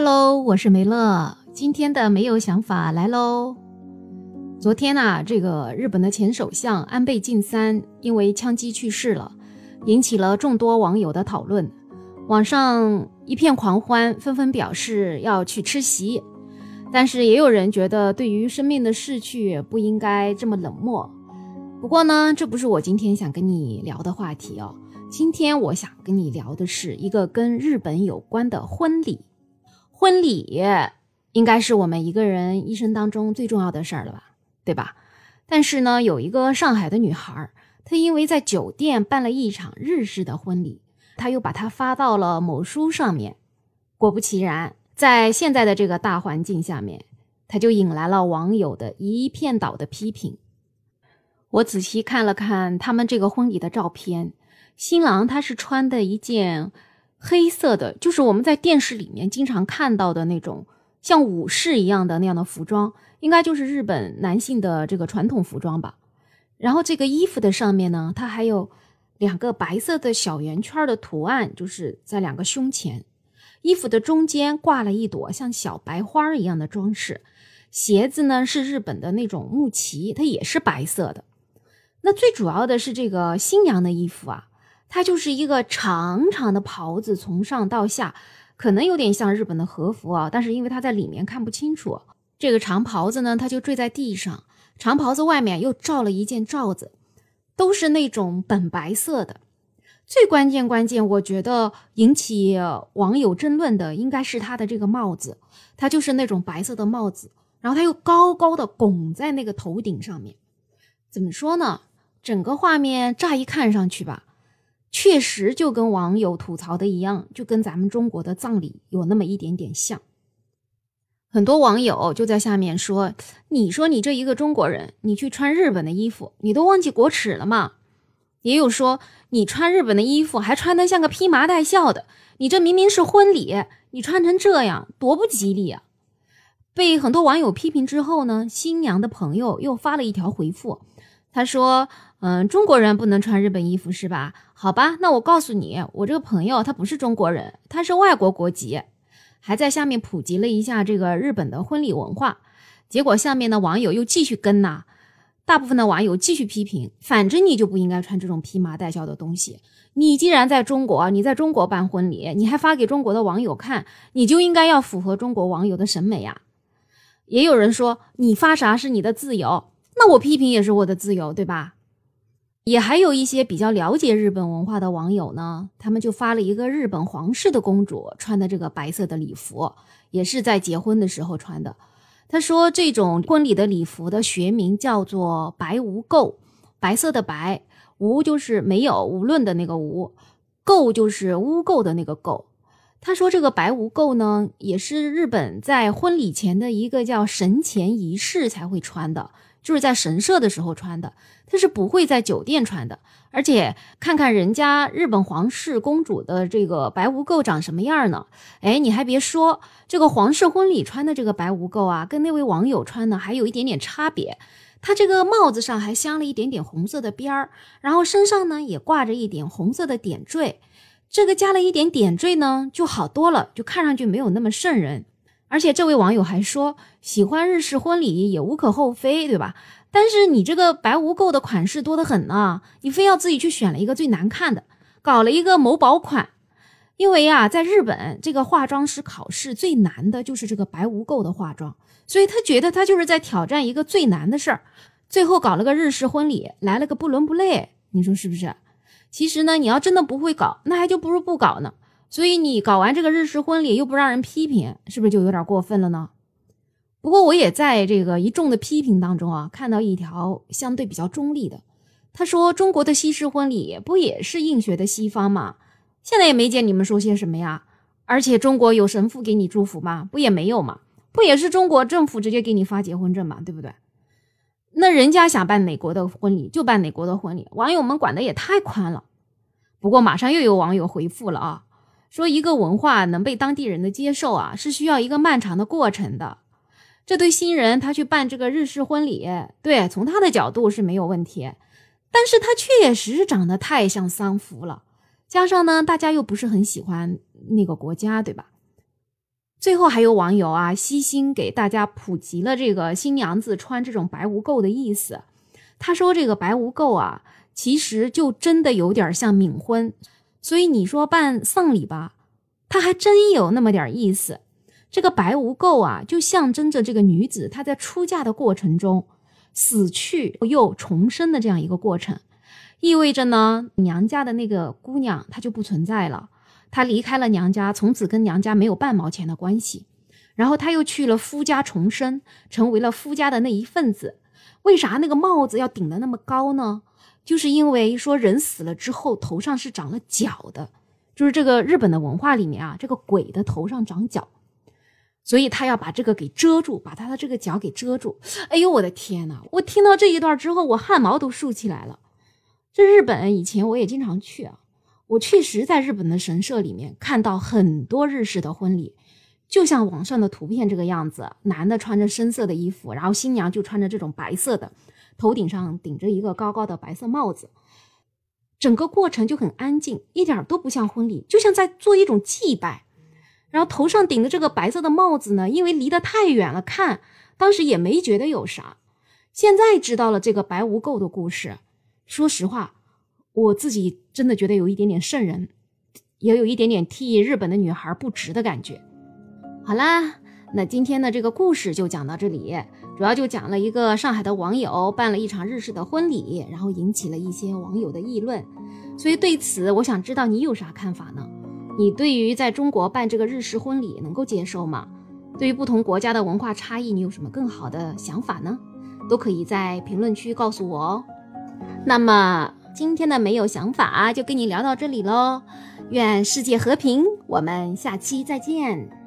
Hello，我是梅乐。今天的没有想法来喽。昨天呐，这个日本的前首相安倍晋三因为枪击去世了，引起了众多网友的讨论。网上一片狂欢，纷纷表示要去吃席。但是也有人觉得，对于生命的逝去不应该这么冷漠。不过呢，这不是我今天想跟你聊的话题哦。今天我想跟你聊的是一个跟日本有关的婚礼。婚礼应该是我们一个人一生当中最重要的事儿了吧，对吧？但是呢，有一个上海的女孩，她因为在酒店办了一场日式的婚礼，她又把它发到了某书上面。果不其然。在现在的这个大环境下面，她就引来了网友的一片倒的批评。我仔细看了看他们这个婚礼的照片，新郎他是穿的一件黑色的，就是我们在电视里面经常看到的那种像武士一样的那样的服装，应该就是日本男性的这个传统服装吧。然后这个衣服的上面呢，它还有两个白色的小圆圈的图案，就是在两个胸前。衣服的中间挂了一朵像小白花一样的装饰，鞋子呢是日本的那种木屐，它也是白色的。那最主要的是这个新娘的衣服啊，它就是一个长长的袍子，从上到下，可能有点像日本的和服啊，但是因为它在里面看不清楚，这个长袍子呢，它就坠在地上，长袍子外面又罩了一件罩子，都是那种本白色的。最关键关键，我觉得引起网友争论的应该是他的这个帽子，它就是那种白色的帽子，然后它又高高的拱在那个头顶上面。怎么说呢？整个画面乍一看上去吧，确实就跟网友吐槽的一样，就跟咱们中国的葬礼有那么一点点像。很多网友就在下面说：“你说你这一个中国人，你去穿日本的衣服，你都忘记国耻了吗？”也有说你穿日本的衣服还穿得像个披麻戴孝的，你这明明是婚礼，你穿成这样多不吉利啊！被很多网友批评之后呢，新娘的朋友又发了一条回复，他说：“嗯，中国人不能穿日本衣服是吧？好吧，那我告诉你，我这个朋友他不是中国人，他是外国国籍。”还在下面普及了一下这个日本的婚礼文化，结果下面的网友又继续跟呐。大部分的网友继续批评，反正你就不应该穿这种披麻戴孝的东西。你既然在中国，你在中国办婚礼，你还发给中国的网友看，你就应该要符合中国网友的审美呀。也有人说，你发啥是你的自由，那我批评也是我的自由，对吧？也还有一些比较了解日本文化的网友呢，他们就发了一个日本皇室的公主穿的这个白色的礼服，也是在结婚的时候穿的。他说：“这种婚礼的礼服的学名叫做白无垢，白色的白，无就是没有无论的那个无，垢就是污垢的那个垢。”他说：“这个白无垢呢，也是日本在婚礼前的一个叫神前仪式才会穿的。”就是在神社的时候穿的，他是不会在酒店穿的。而且看看人家日本皇室公主的这个白无垢长什么样呢？哎，你还别说，这个皇室婚礼穿的这个白无垢啊，跟那位网友穿的还有一点点差别。他这个帽子上还镶了一点点红色的边儿，然后身上呢也挂着一点红色的点缀。这个加了一点点缀呢，就好多了，就看上去没有那么瘆人。而且这位网友还说，喜欢日式婚礼也无可厚非，对吧？但是你这个白无垢的款式多得很呢，你非要自己去选了一个最难看的，搞了一个某宝款。因为呀，在日本这个化妆师考试最难的就是这个白无垢的化妆，所以他觉得他就是在挑战一个最难的事儿。最后搞了个日式婚礼，来了个不伦不类，你说是不是？其实呢，你要真的不会搞，那还就不如不搞呢。所以你搞完这个日式婚礼又不让人批评，是不是就有点过分了呢？不过我也在这个一众的批评当中啊，看到一条相对比较中立的。他说：“中国的西式婚礼不也是应学的西方吗？现在也没见你们说些什么呀。而且中国有神父给你祝福吗？不也没有吗？不也是中国政府直接给你发结婚证吗？对不对？那人家想办哪国的婚礼就办哪国的婚礼，网友们管的也太宽了。不过马上又有网友回复了啊。”说一个文化能被当地人的接受啊，是需要一个漫长的过程的。这对新人他去办这个日式婚礼，对，从他的角度是没有问题。但是他确实长得太像丧服了，加上呢，大家又不是很喜欢那个国家，对吧？最后还有网友啊，悉心给大家普及了这个新娘子穿这种白无垢的意思。他说这个白无垢啊，其实就真的有点像冥婚，所以你说办丧礼吧，他还真有那么点意思。这个白无垢啊，就象征着这个女子她在出嫁的过程中死去又重生的这样一个过程，意味着呢，娘家的那个姑娘她就不存在了。她离开了娘家，从此跟娘家没有半毛钱的关系。然后她又去了夫家重生，成为了夫家的那一份子。为啥那个帽子要顶得那么高呢？就是因为说人死了之后头上是长了角的，就是这个日本的文化里面啊，这个鬼的头上长角，所以他要把这个给遮住，把他的这个角给遮住。哎呦我的天呐！我听到这一段之后，我汗毛都竖起来了。这日本以前我也经常去啊。我确实在日本的神社里面看到很多日式的婚礼，就像网上的图片这个样子，男的穿着深色的衣服，然后新娘就穿着这种白色的，头顶上顶着一个高高的白色帽子，整个过程就很安静，一点都不像婚礼，就像在做一种祭拜。然后头上顶的这个白色的帽子呢，因为离得太远了，看当时也没觉得有啥。现在知道了这个白无垢的故事，说实话。我自己真的觉得有一点点瘆人，也有一点点替日本的女孩不值的感觉。好啦，那今天的这个故事就讲到这里，主要就讲了一个上海的网友办了一场日式的婚礼，然后引起了一些网友的议论。所以对此，我想知道你有啥看法呢？你对于在中国办这个日式婚礼能够接受吗？对于不同国家的文化差异，你有什么更好的想法呢？都可以在评论区告诉我哦。那么。今天的没有想法就跟你聊到这里喽，愿世界和平，我们下期再见。